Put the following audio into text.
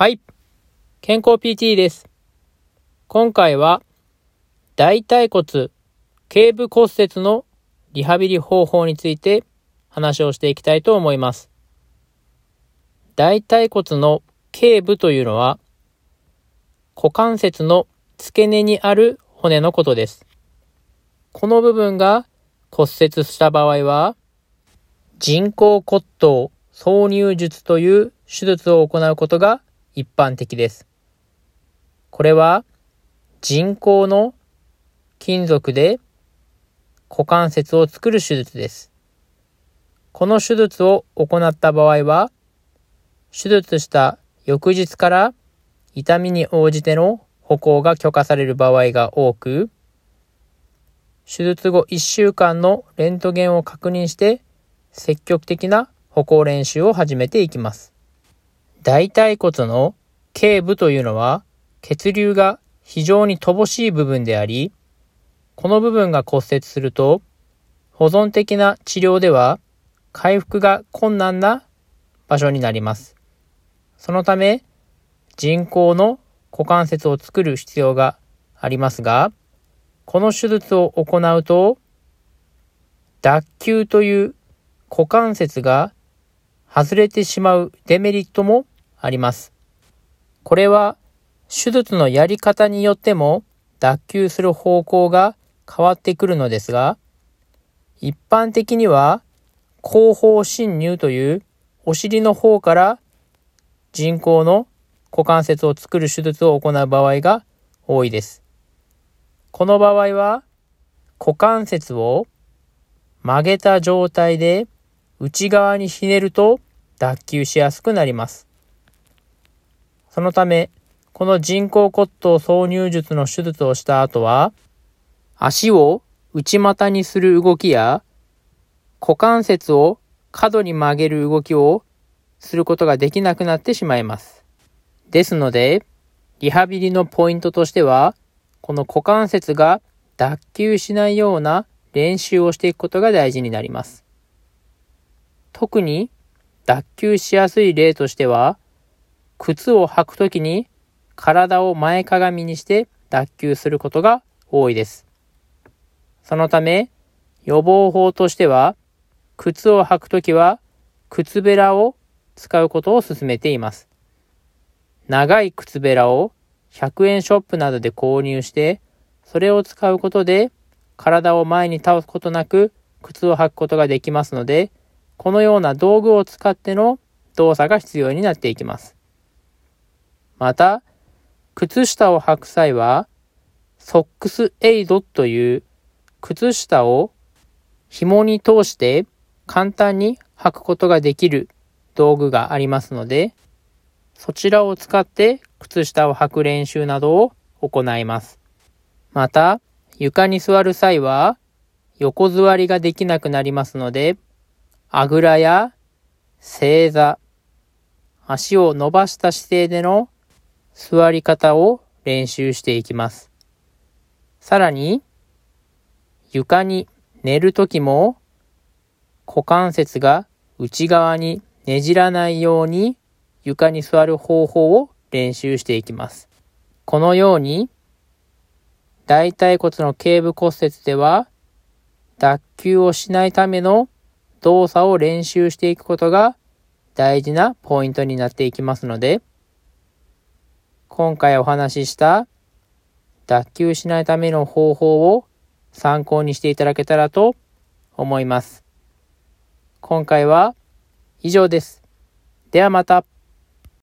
はい。健康 PT です。今回は、大腿骨、頸部骨折のリハビリ方法について話をしていきたいと思います。大腿骨の頸部というのは、股関節の付け根にある骨のことです。この部分が骨折した場合は、人工骨頭挿入術という手術を行うことが一般的です。これは人工の金属で股関節を作る手術です。この手術を行った場合は、手術した翌日から痛みに応じての歩行が許可される場合が多く、手術後1週間のレントゲンを確認して積極的な歩行練習を始めていきます。大腿骨の頸部というのは血流が非常に乏しい部分であり、この部分が骨折すると保存的な治療では回復が困難な場所になります。そのため人工の股関節を作る必要がありますが、この手術を行うと脱臼という股関節が外れてしまうデメリットもあります。これは手術のやり方によっても脱臼する方向が変わってくるのですが、一般的には後方侵入というお尻の方から人工の股関節を作る手術を行う場合が多いです。この場合は股関節を曲げた状態で内側にひねると脱臼しやすくなります。そのため、この人工骨頭挿入術の手術をした後は、足を内股にする動きや、股関節を角に曲げる動きをすることができなくなってしまいます。ですので、リハビリのポイントとしては、この股関節が脱臼しないような練習をしていくことが大事になります。特に脱臼しやすい例としては、靴を履くときに体を前かがみにして脱臼することが多いです。そのため、予防法としては、靴を履くときは靴べらを使うことを勧めています。長い靴べらを100円ショップなどで購入して、それを使うことで体を前に倒すことなく靴を履くことができますので、このような道具を使っての動作が必要になっていきます。また、靴下を履く際は、ソックスエイドという靴下を紐に通して簡単に履くことができる道具がありますので、そちらを使って靴下を履く練習などを行います。また、床に座る際は、横座りができなくなりますので、あぐらや正座、足を伸ばした姿勢での座り方を練習していきます。さらに、床に寝るときも、股関節が内側にねじらないように床に座る方法を練習していきます。このように、大腿骨の頸部骨折では、脱臼をしないための動作を練習していくことが大事なポイントになっていきますので、今回お話しした脱臼しないための方法を参考にしていただけたらと思います。今回は以上です。ではまた。